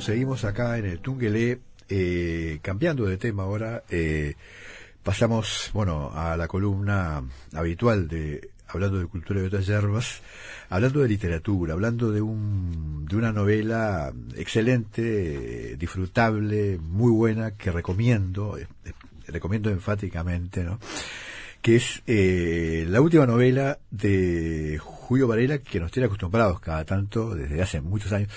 seguimos acá en el Tungelé, eh, cambiando de tema ahora. Eh, pasamos, bueno, a la columna habitual de hablando de cultura y otras hierbas, hablando de literatura, hablando de un de una novela excelente, disfrutable, muy buena que recomiendo, eh, recomiendo enfáticamente, ¿no? que es la última novela de Julio Varela que nos tiene acostumbrados cada tanto desde hace muchos años.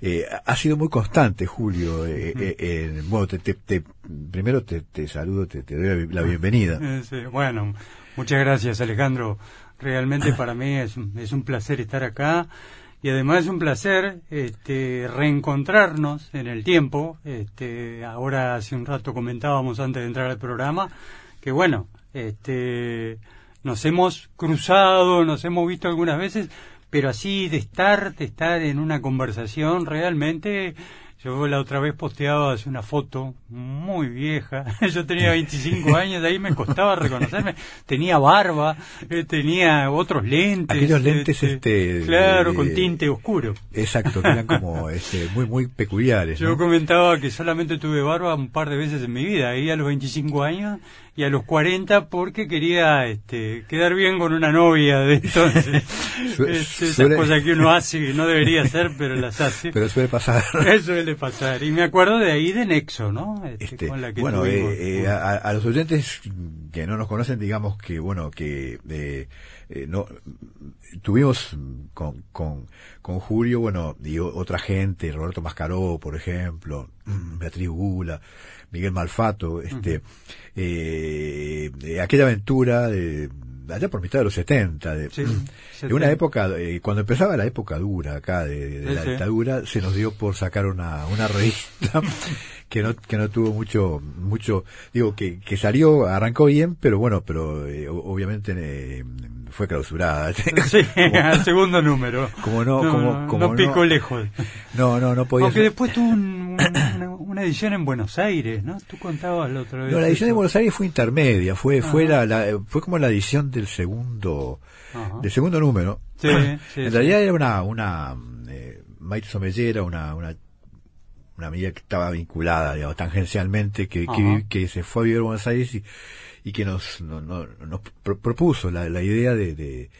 Eh, ha sido muy constante, Julio. Eh, eh bueno, te, te, primero te, te saludo, te, doy la bienvenida. Sí, bueno, muchas gracias, Alejandro. Realmente para mí es, es un placer estar acá y además es un placer este, reencontrarnos en el tiempo. Este, ahora hace un rato comentábamos antes de entrar al programa que bueno, este, nos hemos cruzado, nos hemos visto algunas veces, pero así de estar, de estar en una conversación realmente yo la otra vez posteaba una foto muy vieja. Yo tenía 25 años, de ahí me costaba reconocerme. Tenía barba, eh, tenía otros lentes. Aquellos lentes, este, este claro, con tinte oscuro. Exacto, que eran como este, muy, muy peculiares. Yo comentaba que solamente tuve barba un par de veces en mi vida, ahí a los 25 años y a los 40 porque quería este, quedar bien con una novia de entonces. es, esas cosas que uno hace que no debería hacer, pero las hace. Pero suele pasar. Eso suele pasar. Y me acuerdo de ahí de Nexo, ¿no? Este, este bueno, eh, eh, a, los oyentes que no nos conocen, digamos que, bueno, que eh, no tuvimos con, con, con Julio, bueno, y otra gente, Roberto Mascaró, por ejemplo, Beatriz Gula, Miguel Malfato, este, eh, aquella aventura de, allá por mitad de los 70, de, de una época, eh, cuando empezaba la época dura acá de, la dictadura, se nos dio por sacar una, una revista que no, que no tuvo mucho, mucho, digo, que, que salió, arrancó bien, pero bueno, pero eh, obviamente eh, fue clausurada. Sí, al segundo número. Como no, como, como no pico lejos. No, no, no podía Aunque después tuvo una, edición en Buenos Aires, ¿no? Tú contabas la otra vez. No, la edición de Buenos Aires fue intermedia, fue, fue la, fue como la edición del segundo, del segundo número. Sí, sí, en realidad era una, una, eh, Maite Somellera, una, una una amiga que estaba vinculada, digamos, tangencialmente, que, que, se fue a vivir a Buenos Aires y, y que nos, nos propuso la, la idea de, de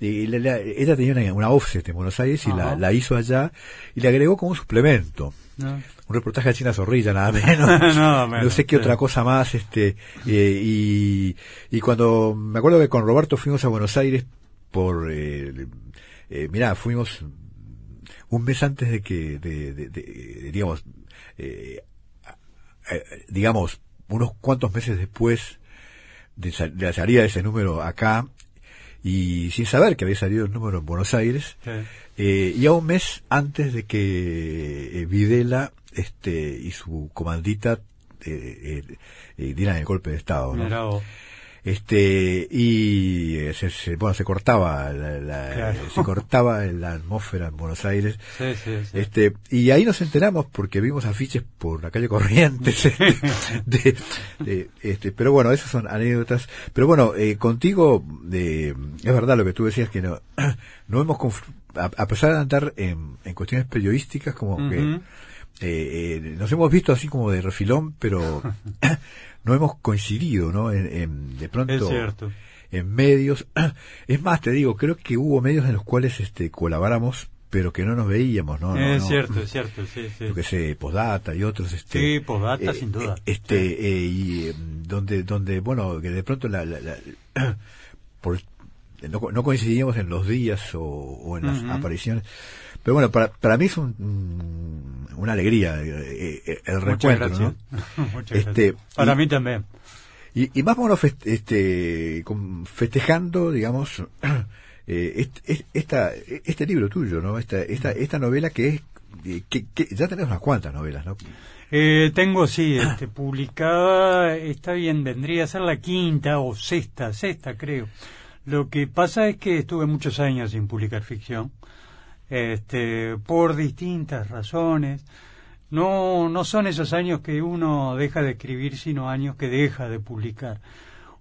ella tenía una, una, offset en Buenos Aires y la, la, hizo allá y le agregó como un suplemento. Un reportaje de China Zorrilla, nada menos. no, sé qué otra cosa más. este eh, y, y cuando me acuerdo que con Roberto fuimos a Buenos Aires por. Eh, eh, mirá, fuimos un mes antes de que, de, digamos, eh, digamos, unos cuantos meses después de, la salida de ese número acá, y sin saber que había salido el número en Buenos Aires, eh, y a un mes antes de que eh, Videla este, y su comandita eh, dieran el golpe de Estado. ¿no? Este y eh, se, bueno se cortaba la, se cortaba la atmósfera en Buenos Aires. Este y ahí nos enteramos porque vimos afiches por la calle Corrientes este, de, este pero bueno esas son anécdotas. Pero bueno eh, contigo es verdad lo que tú decías que no no hemos a, pesar de andar en, en cuestiones periodísticas como que eh, nos hemos visto así como de refilón pero no hemos coincidido, ¿no? En, de pronto. Es cierto. En medios. Es más, te digo, creo que hubo medios en los cuales este, colaboramos, pero que no nos veíamos, ¿no? Es cierto, es cierto, sí, sí. Yo que sé, Postdata y otros. Este, sí, Postdata, eh, sin duda. Este, eh, y em, donde, donde, bueno, que de pronto la, la, por, no, coincidíamos en los días o, en las apariciones. Pero bueno, para, para mí es un, una alegría eh, eh, el recuerdo, ¿no? este, para mí también. Y, y más o este, festejando, digamos, eh, esta, este libro tuyo, ¿no? Esta, esta, esta novela que es, que, ya tenés unas cuantas novelas, ¿no? Eh, tengo, sí, este, publicada, está bien, vendría a ser la quinta o sexta, sexta creo. Lo que pasa es que estuve muchos años sin publicar ficción este, por distintas razones. No, no son esos años que uno deja de escribir, sino años que deja de publicar.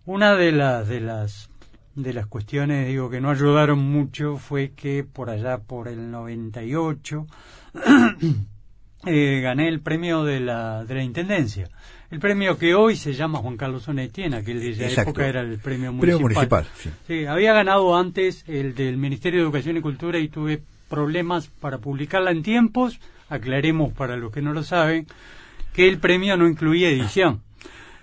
Una de las, de las, de las cuestiones, digo, que no ayudaron mucho fue que por allá por el 98 eh, gané el premio de la, de la Intendencia. El premio que hoy se llama Juan Carlos Onetien, aquel de esa época era el premio municipal. Premio municipal sí. había ganado antes el del Ministerio de Educación y Cultura y tuve problemas para publicarla en tiempos. Aclaremos para los que no lo saben que el premio no incluía edición.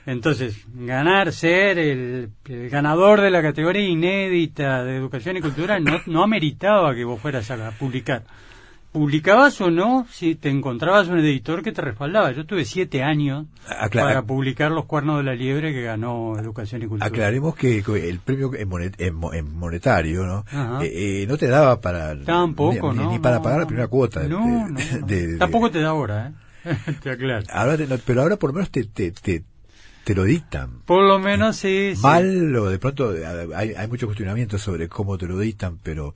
Entonces, ganar, ser el, ganador de la categoría inédita de educación y cultura no, no ameritaba que vos fueras a publicar. Publicabas o no si te encontrabas un editor que te respaldaba. Yo tuve siete años para publicar Los Cuernos de la Liebre que ganó Educación y Cultura. Aclaremos que el premio en, monetario ¿no? Eh, eh, no te daba para... Tampoco, ni, ¿no? ni para pagar la primera cuota. Tampoco te da ahora, ¿eh? te aclaro. pero ahora por lo menos te, te, te te lo dictan. Por lo menos sí. Mal o de pronto hay, hay mucho cuestionamiento sobre cómo te lo dictan pero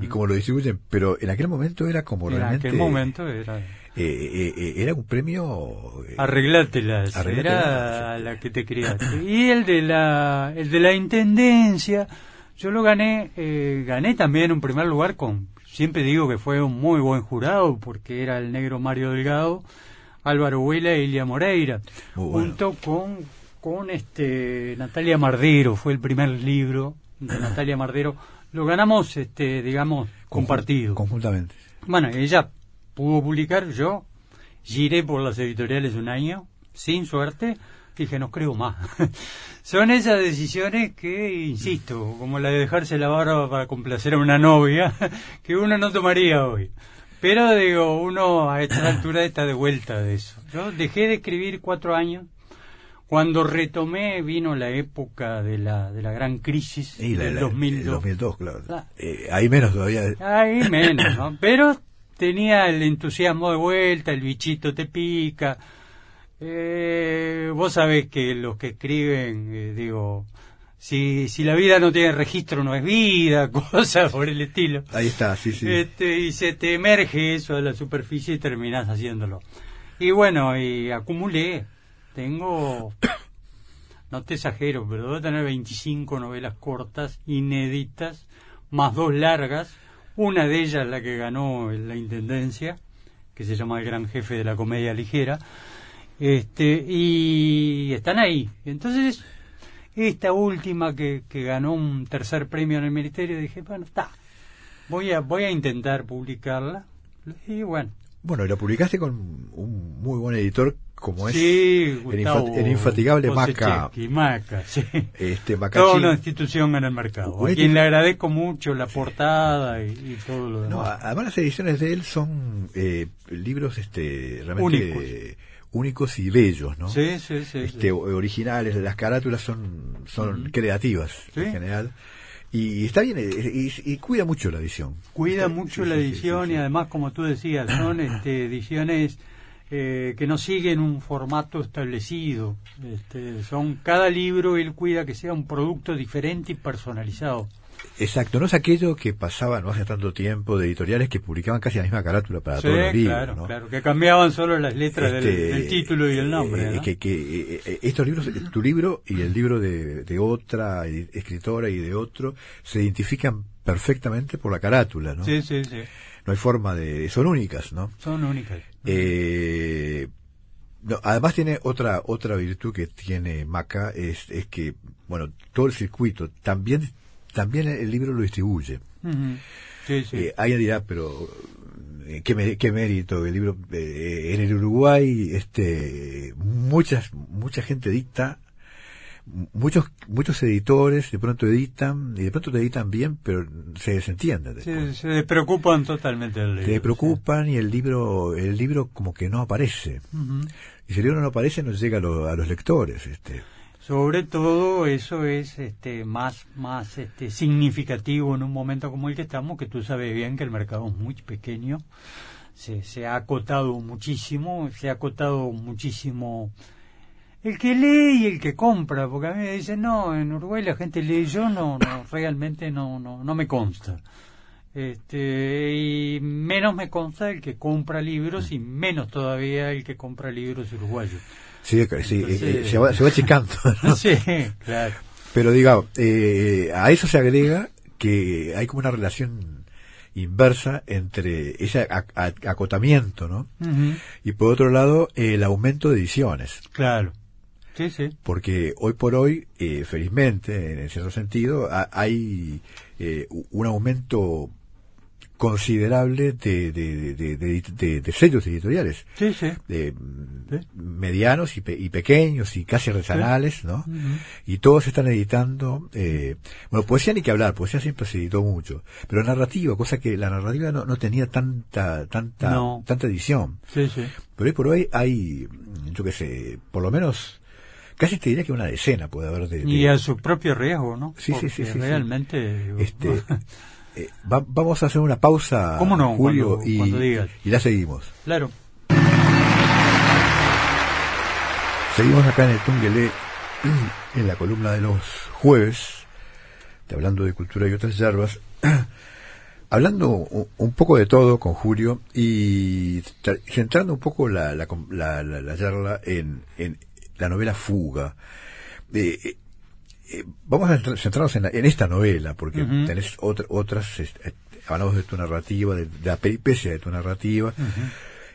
y cómo lo distribuyen, pero en aquel momento era como realmente... En aquel momento era... Eh, eh, eh, era un premio... Arreglártelas, era la que te criaste. Y el de la, el de la Intendencia, yo lo gané, gané también un primer lugar con... Siempre digo que fue un muy buen jurado porque era el negro Mario Delgado Álvaro Huela y Elia Moreira, junto con, con este Natalia Mardero, fue el primer libro de Natalia Mardero. Lo ganamos, este, digamos, compartido. Conjuntamente. Bueno, ella pudo publicar, yo giré por las editoriales un año, sin suerte, dije, no creo más. Son esas decisiones que, insisto, como la de dejarse la barba para complacer a una novia, que uno no tomaría hoy. Pero digo, uno a esta altura está de vuelta de eso. Yo dejé de escribir cuatro años. Cuando retomé vino la época de la, de la gran crisis y del 2002. 2002, claro. Ah. Eh, hay menos todavía. Hay menos, ¿no? Pero tenía el entusiasmo de vuelta, el bichito te pica. Eh, vos sabés que los que escriben, eh, digo, si, si la vida no tiene registro no es vida, cosas por el estilo. Ahí está, sí, sí. Este, y se te emerge eso de la superficie y terminás haciéndolo. Y bueno, y acumulé, tengo, no te exagero, pero debo tener 25 novelas cortas, inéditas, más dos largas, una de ellas la que ganó la Intendencia, que se llama El Gran Jefe de la Comedia Ligera, este, y están ahí. Entonces, esta última que, que ganó un tercer premio en el ministerio, dije, bueno, está, voy a, voy a intentar publicarla. Y bueno. Bueno, y la publicaste con un muy buen editor como es sí, el, infatigable Maca. Maca, sí. Este, Toda una institución en el mercado. A quien le agradezco mucho la portada y, todo lo demás. No, además las ediciones de él son eh, libros este, realmente únicos y bellos, ¿no? Sí, sí, sí. Este, Originales, las carátulas son, son creativas en general. Y está bien, y, cuida mucho la edición. Cuida mucho la edición y además, como tú decías, son este, ediciones eh, que no siguen un formato establecido. Este, son cada libro él cuida que sea un producto diferente y personalizado. Exacto, no es aquello que pasaba no hace tanto tiempo de editoriales que publicaban casi la misma carátula para todos los libros. Claro, claro, que cambiaban solo las letras del, este, título y el nombre. Eh, que, que eh, estos libros, tu libro y el libro de, de, otra escritora y de otro, se identifican perfectamente por la carátula, ¿no? Sí, sí, sí. No hay forma de. Son únicas, ¿no? Son únicas. Eh, no, además tiene otra otra virtud que tiene Maca es, es que bueno todo el circuito también también el libro lo distribuye. sí, sí. Eh, alguien dirá, pero eh, ¿qué, qué mérito el libro eh, en el Uruguay este muchas mucha gente dicta muchos muchos editores de pronto editan y de pronto te editan bien pero se desentienden se, se preocupan totalmente del libro se preocupan y el libro el libro como que no aparece. Y si el libro no aparece no llega a, a los lectores este sobre todo eso es este más más este significativo en un momento como el que estamos que tú sabes bien que el mercado es muy pequeño. Se, se ha acotado muchísimo se ha acotado muchísimo el que lee y el que compra porque a mí me dicen no en Uruguay la gente lee yo no no realmente no no no me consta este y menos me consta el que compra libros y menos todavía el que compra libros uruguayos Sí, sí eh, se, va, se va achicando. Sí, claro. Pero digamos, eh, a eso se agrega que hay como una relación inversa entre ese acotamiento, ¿no? Y por otro lado, el aumento de ediciones. Claro. Sí, sí. Porque hoy por hoy, eh, felizmente, en cierto sentido, hay eh, un aumento considerable de, de, de, sellos editoriales. Sí, sí. Medianos y, pequeños y casi artesanales, ¿no? Y todos están editando. Eh, bueno, poesía ni que hablar, poesía siempre se editó mucho. Pero narrativa, cosa que la narrativa no, no tenía tanta tanta tanta edición. Sí, sí. Pero hoy por hoy hay, yo qué sé, por lo menos casi te diría que una decena puede haber de, y a su propio riesgo no sí sí sí, realmente este Eh, vamos a hacer una pausa, Julio, y, y la seguimos. Claro. Seguimos acá en el Tungelé, en la columna de los jueves, hablando de cultura y otras yerbas, hablando un poco de todo con Julio y centrando un poco la, la, la, charla en, en, la novela Fuga. Eh, eh, vamos a centrarnos en, esta novela, porque tenés otras, este, hablamos de tu narrativa, de, la peripecia de tu narrativa.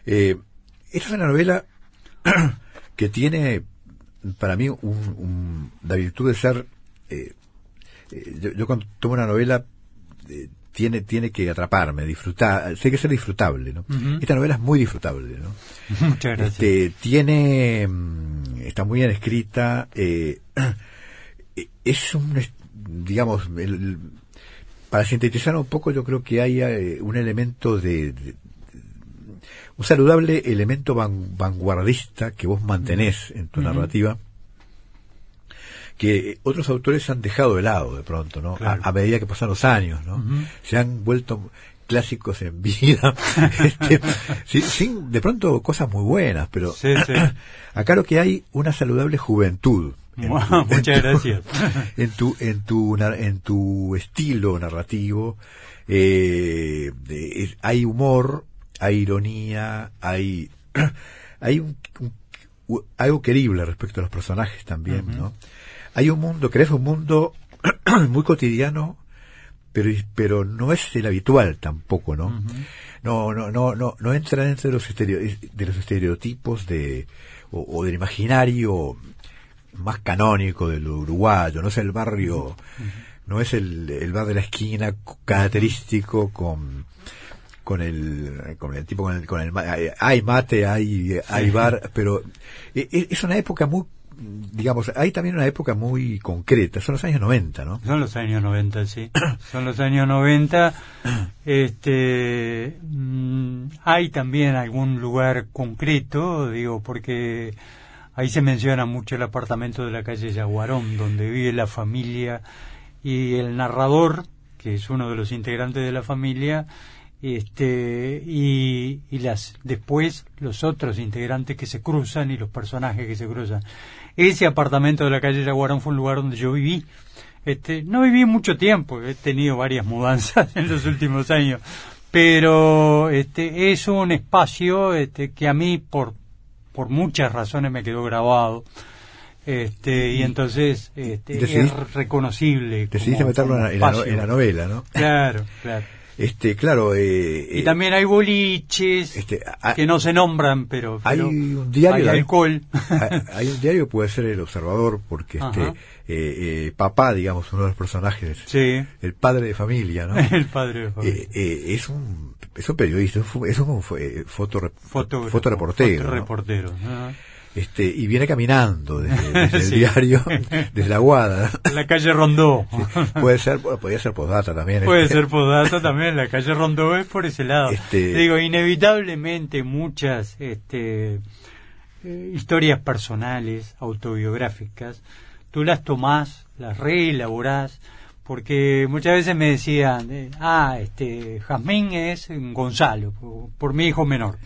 Eh, esta es una novela que tiene, para mí, un, la virtud de ser... Eh, yo, cuando tomo una novela tiene tiene que atraparme, disfrutar, tiene que ser disfrutable, ¿no? Esta novela es muy disfrutable, ¿no? Muchas gracias. Este, tiene, mm, está muy bien escrita, eh, es un, digamos, para sintetizar un poco, yo creo que hay eh, un elemento de, un saludable elemento vanguardista que vos mantenés en tu narrativa, que otros autores han dejado de lado de pronto, ¿no? A, medida que pasan los años, ¿no? Se han vuelto clásicos en vida, este, sin, de pronto cosas muy buenas, pero acá lo que hay una saludable juventud Muchas gracias. En tu, en tu, en tu estilo narrativo, eh, hay humor, hay ironía, hay, hay un, algo querible respecto a los personajes también, ¿no? Hay un mundo, crees un mundo muy cotidiano, pero, pero no es el habitual tampoco, ¿no? No, no, no, no, no entra dentro de los, de los estereotipos de, o, o del imaginario más canónico del uruguayo, no es el barrio, no es el, el bar de la esquina característico con con el con el tipo con el, con el hay mate hay hay bar pero e, e, es una época muy digamos, hay también una época muy concreta, son los años 90, ¿no? Son los años 90, sí. son los años 90. Este, mm, hay también algún lugar concreto, digo, porque Ahí se menciona mucho el apartamento de la calle Yaguarón, donde vive la familia y el narrador, que es uno de los integrantes de la familia, este y, las después los otros integrantes que se cruzan y los personajes que se cruzan. Ese apartamento de la calle Yaguarón fue un lugar donde yo viví. Este, no viví mucho tiempo, he tenido varias mudanzas en los últimos años, pero este es un espacio este, que a mí por por muchas razones me quedó grabado. Este, y, entonces este, es reconocible. Decidiste meterlo en la, novela, ¿no? Claro, claro. Este, claro. Eh, y también hay boliches este, que no se nombran, pero, hay un diario. Hay alcohol. Hay, un diario puede ser El Observador, porque este, eh, eh, papá, digamos, uno de los personajes, sí. el padre de familia, ¿no? el padre de familia. es un es un periodista, es un foto, foto, fotoreportero. reportero. Este, y viene caminando desde, el diario, desde la Guada. La calle Rondó. puede ser, podría ser Podata también. Puede este. ser Podata también, la calle Rondó es por ese lado. Este... Digo, inevitablemente muchas este, eh, historias personales, autobiográficas, tú las tomás, las reelaborás, porque muchas veces me decían, eh, ah, este, Jazmín es Gonzalo, por, mi hijo menor.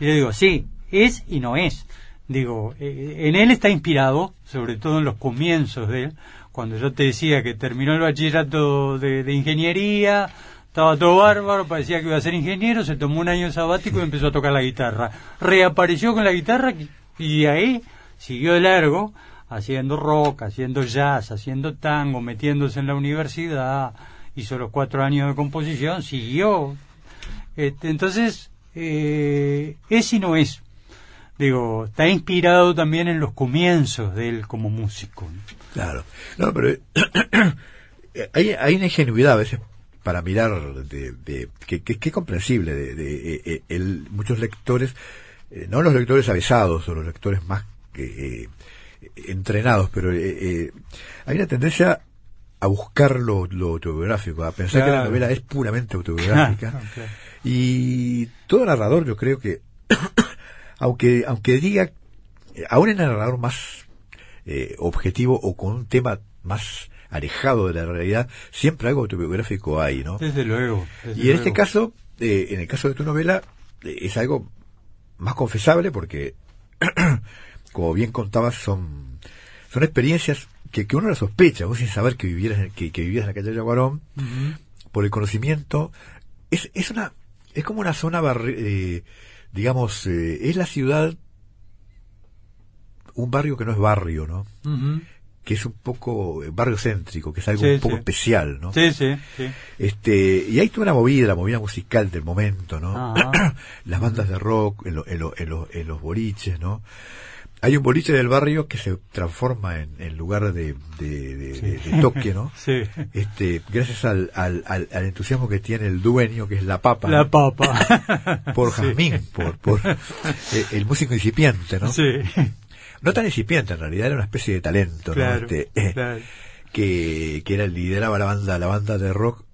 Y yo digo, sí, es y no es. Digo, eh, en él está inspirado, sobre todo en los comienzos de él, cuando yo te decía que terminó el bachillerato de, ingeniería, estaba todo bárbaro, parecía que iba a ser ingeniero, se tomó un año sabático y empezó a tocar la guitarra. Reapareció con la guitarra y ahí siguió de largo haciendo rock, haciendo jazz, haciendo tango, metiéndose en la universidad hizo los cuatro años de composición, siguió. Este, entonces, eh, es y no es. Digo, está inspirado también en los comienzos de él como músico. Claro. No, pero hay, hay una ingenuidad a veces para mirar de, de que, que, comprensible de, de, eh, eh, muchos lectores eh, no los lectores avesados o los lectores más eh, entrenados pero hay una tendencia a buscar lo, autobiográfico a pensar que la novela es puramente autobiográfica y todo narrador yo creo que aunque aunque diga aún en el narrador más objetivo o con un tema más alejado de la realidad, siempre algo autobiográfico hay, ¿no? Desde luego. y en este caso, eh, en el caso de tu novela, eh, es algo más confesable porque, como bien contabas, son, son experiencias que, que uno las sospecha, vos sin saber que vivieras, que, que vivías en la calle de Aguarón, por el conocimiento, es, es una, es como una zona, eh, digamos, es la ciudad, un barrio que no es barrio, ¿no? que es un poco eh, barrio céntrico, que es algo un poco especial, ¿no? Sí, sí, sí. Este, y hay toda una movida, la movida musical del momento, ¿no? Las bandas de rock en, en, los boliches, ¿no? Hay un boliche del barrio que se transforma en, en lugar de, de, toque, ¿no? Sí. Este, gracias al, al, al, entusiasmo que tiene el dueño, que es la papa. La papa. Por Jazmín, por, por eh, el músico incipiente, ¿no? Sí no tan incipiente en realidad, era una especie de talento, ¿no? Este, eh, que, que era lideraba la banda, la banda de rock,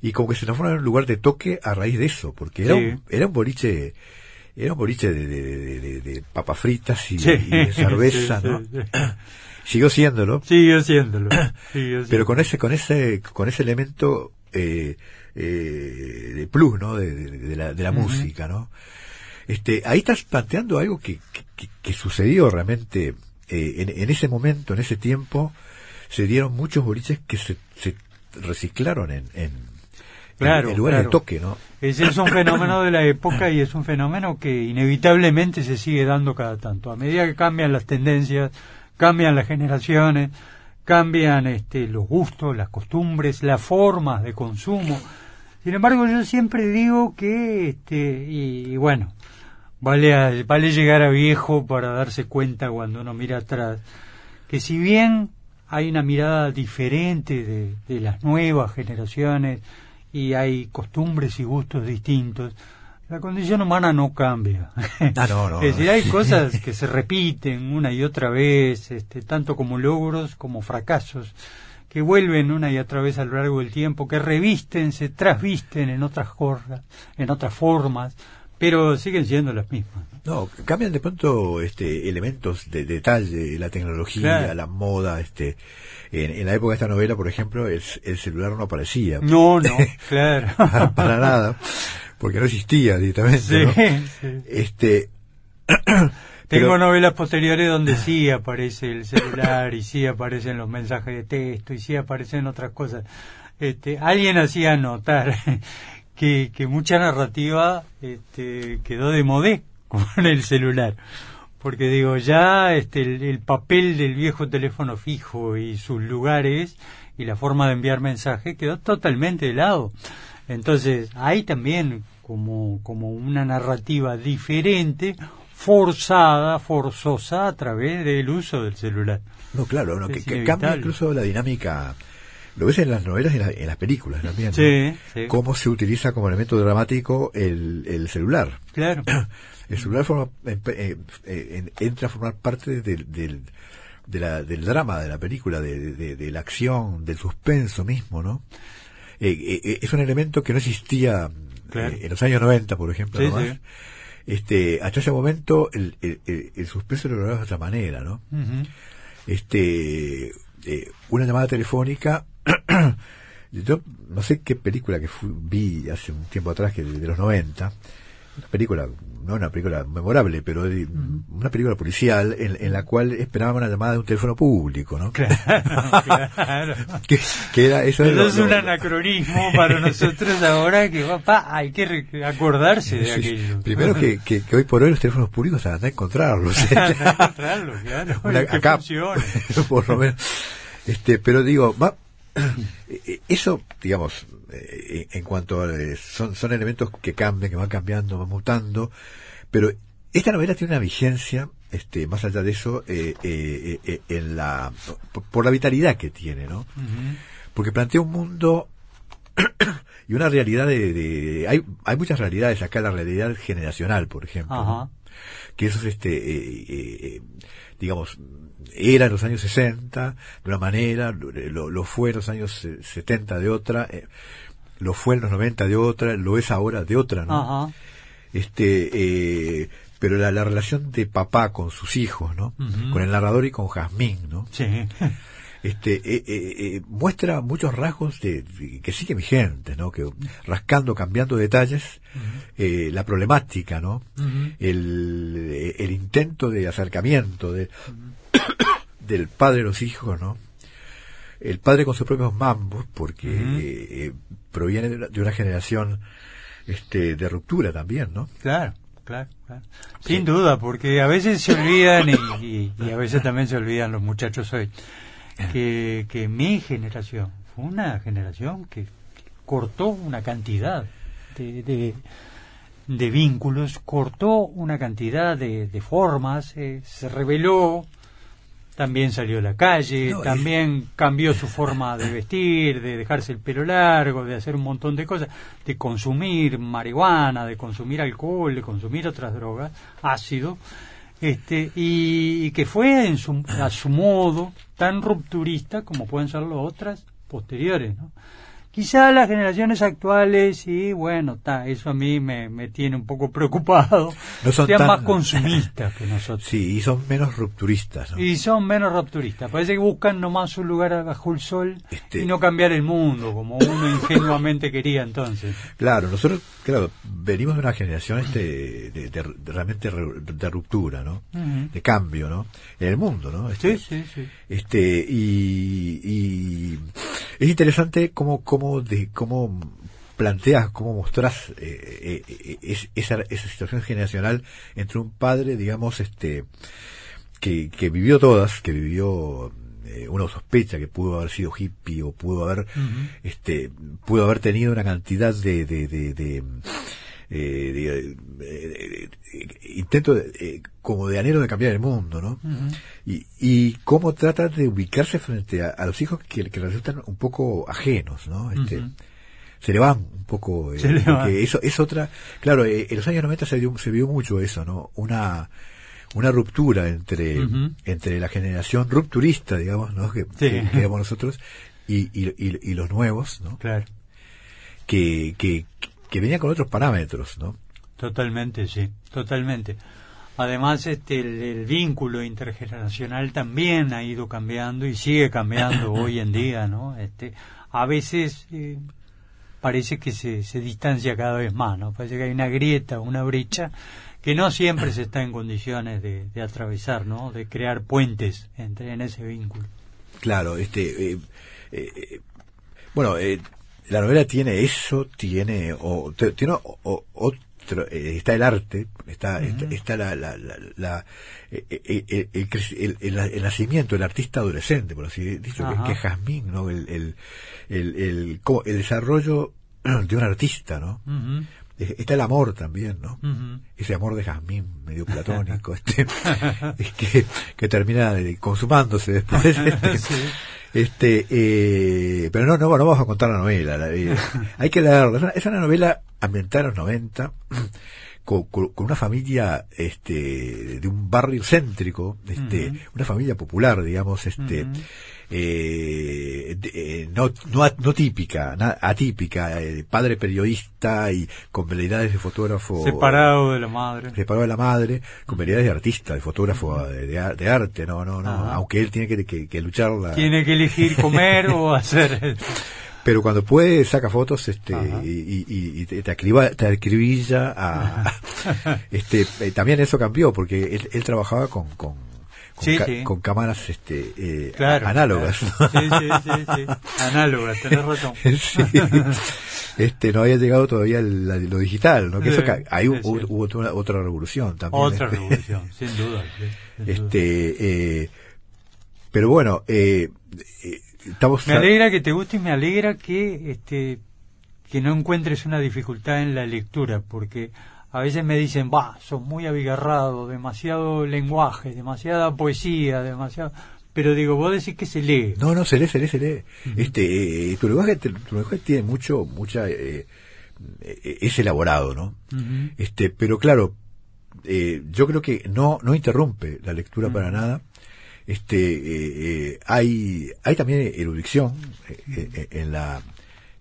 y como que se transformó en un lugar de toque a raíz de eso, porque era, un, era un boliche, era un boliche de, de, de, papas fritas y, de cerveza, ¿no? Siguió siéndolo. Siguió siéndolo. Pero con ese, con ese, con ese elemento eh, eh, de plus, ¿no? De, la, de la música, ¿no? Este, ahí estás planteando algo que, que, sucedió realmente eh, en, ese momento, en ese tiempo, se dieron muchos boliches que se, se reciclaron en, en, claro, lugar de toque, ¿no? Ese es un fenómeno de la época y es un fenómeno que inevitablemente se sigue dando cada tanto. A medida que cambian las tendencias, cambian las generaciones, cambian este, los gustos, las costumbres, las formas de consumo. Sin embargo, yo siempre digo que, este, y bueno, Vale, vale llegar a viejo para darse cuenta cuando uno mira atrás que si bien hay una mirada diferente de, de las nuevas generaciones y hay costumbres y gustos distintos, la condición humana no cambia. Ah, no, no, es decir, hay cosas que se repiten una y otra vez, este, tanto como logros como fracasos, que vuelven una y otra vez a lo largo del tiempo, que revisten, se trasvisten en otras cosas, en otras formas, pero siguen siendo las mismas. No, cambian de pronto este, elementos de detalle, la tecnología, la moda, este, en, la época de esta novela, por ejemplo, el, el celular no aparecía. No, no, claro. para, nada, porque no existía directamente. Sí, sí. Este, Tengo novelas posteriores donde sí aparece el celular y sí aparecen los mensajes de texto y sí aparecen otras cosas. Este, alguien hacía notar que, que mucha narrativa este, quedó de modé con el celular. Porque digo, ya este, el, papel del viejo teléfono fijo y sus lugares y la forma de enviar mensaje quedó totalmente de lado. Entonces, hay también como, como una narrativa diferente, forzada, forzosa a través del uso del celular. No, claro, no, que, que, cambia incluso la dinámica lo ves en las novelas y en, las películas también. Sí, Cómo se utiliza como elemento dramático el, el celular. Claro. El celular forma, eh, eh, entra a formar parte del, del, de la, del drama de la película, de, de, la acción, del suspenso mismo, ¿no? Eh, es un elemento que no existía en los años 90, por ejemplo, Este, hasta ese momento el, el, el suspenso lo lograba de otra manera, ¿no? Este, una llamada telefónica yo no sé qué película que vi hace un tiempo atrás, que de, los 90, una película, no una película memorable, pero una película policial en, la cual esperábamos una llamada de un teléfono público, ¿no? Claro, que, era eso, es un anacronismo para nosotros ahora que papá hay que acordarse de aquello. Primero que, que, hoy por hoy los teléfonos públicos a encontrarlos. encontrarlos, claro. acá, por lo menos. Este, pero digo, va, eso, digamos, en cuanto a, son, son elementos que cambian, que van cambiando, van mutando, pero esta novela tiene una vigencia, este, más allá de eso, en la, por, la vitalidad que tiene, ¿no? Porque plantea un mundo y una realidad de, hay, hay muchas realidades acá, la realidad generacional, por ejemplo, que eso es este, eh, eh, digamos, era en los años 60 de una manera, lo, fue en los años 70 de otra, eh, lo fue en los 90 de otra, lo es ahora de otra, ¿no? Este, pero la, la, relación de papá con sus hijos, ¿no? Con el narrador y con Jazmín, ¿no? Sí. este, eh, eh, eh, muestra muchos rasgos de, que sigue vigentes, ¿no? Que rascando, cambiando detalles, la problemática, ¿no? el, el, intento de acercamiento de, del padre a los hijos, ¿no? El padre con sus propios mambos, porque proviene de una, generación este, de ruptura también, ¿no? Claro. Claro, claro. Sin duda, porque a veces se olvidan y, y, a veces también se olvidan los muchachos hoy que, que mi generación fue una generación que cortó una cantidad de, de, vínculos, cortó una cantidad de, de formas, eh, se reveló, también salió a la calle, también cambió su forma de vestir, de dejarse el pelo largo, de hacer un montón de cosas, de consumir marihuana, de consumir alcohol, de consumir otras drogas, ácido este, y, que fue en su, a su modo tan rupturista como pueden ser las otras posteriores. ¿no? Quizá las generaciones actuales, y bueno, ta, eso a mí me, me tiene un poco preocupado, no son sean más consumistas que nosotros. Sí, y son menos rupturistas. Y son menos rupturistas. Parece que buscan nomás su lugar bajo el sol este y no cambiar el mundo, como uno ingenuamente quería entonces. Claro, nosotros, claro, venimos de una generación este, de, realmente de ruptura, ¿no? De cambio, ¿no? En el mundo, ¿no? Este, sí, sí, sí. Este, y, y es interesante cómo, cómo, de, cómo planteas, cómo mostrás eh, eh, eh, esa, esa situación generacional entre un padre, digamos, este, que, que vivió todas, que vivió uno sospecha que pudo haber sido hippie o pudo haber este pudo haber tenido una cantidad de, de, de eh, eh, intento eh, como de anhelo de cambiar el mundo, ¿no? y, y cómo trata de ubicarse frente a, los hijos que, que, resultan un poco ajenos, ¿no? Este, Se le van un poco, eh, eso es otra, claro, en los años 90 se, se vio mucho eso, ¿no? Una, una ruptura entre, entre la generación rupturista, digamos, ¿no? Que, que, nosotros y, y, y, los nuevos, ¿no? Claro. Que, que, que venía con otros parámetros, ¿no? Totalmente, sí, totalmente. Además, este, el, vínculo intergeneracional también ha ido cambiando y sigue cambiando hoy en día, ¿no? Este, a veces eh, parece que se, se distancia cada vez más, ¿no? Parece que hay una grieta, una brecha que no siempre se está en condiciones de, atravesar, ¿no? De crear puentes entre en ese vínculo. Claro, este, eh, eh, bueno, la novela tiene eso, tiene, o, tiene otro, eh, está el arte, está, está, la, la, la, eh, eh, el, el, nacimiento, el artista adolescente, por así decirlo, que, es Jazmín, ¿no? El, el, el, el, desarrollo de un artista, ¿no? está el amor también, ¿no? Ese amor de Jazmín, medio platónico, este, es que, que termina consumándose después. Este, este, eh, pero no, no, no vamos a contar la novela. Eh, hay que leerla. Es una, novela ambientada en los 90, con, una familia este, de un barrio céntrico, este, una familia popular, digamos, este, eh, eh, no, no, no, típica, atípica, eh, padre periodista y con habilidades de fotógrafo. Separado de la madre. Separado de la madre, con habilidades de artista, de fotógrafo de, arte, no, no, no, aunque él tiene que, que, luchar Tiene que elegir comer o hacer pero cuando puede saca fotos este y, y, te, acriba, te acribilla a, este eh, también eso cambió porque él, él trabajaba con, con con, cámaras este, eh, análogas. Sí, sí, sí, análogas, tenés razón. este, no había llegado todavía lo digital, ¿no? Que eso, ahí hubo, otra, otra, revolución también. Otra este. revolución, sin duda. este, Eh, pero bueno, eh, eh me alegra que te guste y me alegra que este que no encuentres una dificultad en la lectura, porque a veces me dicen, va, sos muy abigarrado, demasiado lenguaje, demasiada poesía, demasiado... Pero digo, vos decís que se lee. No, no, se lee, se lee, se lee. este, eh, tu, lenguaje, tu lenguaje tiene mucho, mucha... Eh, eh, es elaborado, ¿no? este Pero claro, yo creo que no, no interrumpe la lectura para nada este hay hay también erudición en la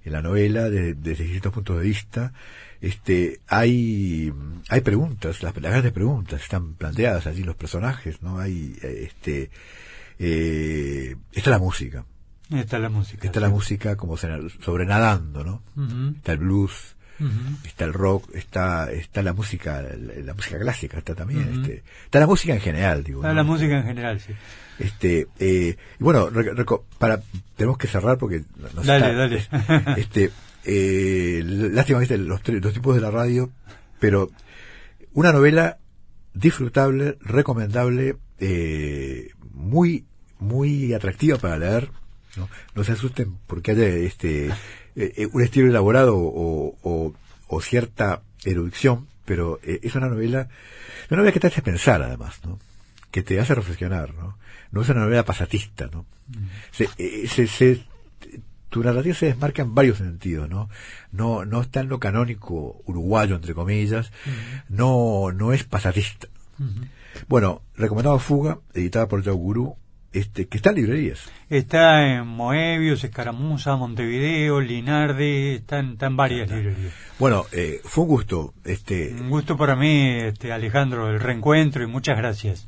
en la novela desde, distintos puntos de vista. Este, hay, hay preguntas, las, grandes preguntas están planteadas allí los personajes, ¿no? Hay, este, eh, está la música. Está la música. Está la música como sobrenadando, ¿no? Está el blues, está el rock, está, está la música, la, música clásica, está también, este, está la música en general, digo. Está la música en general, sí. Este, eh, bueno, para, tenemos que cerrar porque nos dale, dale. este, eh, lástima, ¿viste? Los, los tipos de la radio, pero una novela disfrutable, recomendable, eh, muy, muy atractiva para leer. No, no se asusten porque haya este, eh, un estilo elaborado o, o, o cierta erudición, pero es una novela, una novela que te hace pensar además, ¿no? que te hace reflexionar, ¿no? no es una novela pasatista, ¿no? Se, eh, se, se, tu narrativa se desmarca en varios sentidos, ¿no? No, no está en lo canónico uruguayo, entre comillas, no, no es pasatista. Bueno, recomendado Fuga, editada por Yao Gurú, este, que está en librerías. Está en Moebius, Escaramuza, Montevideo, Linardi, está en, está en varias librerías. Bueno, eh, fue un gusto. Este... Un gusto para mí, este, Alejandro, el reencuentro y muchas gracias.